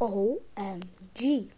OMG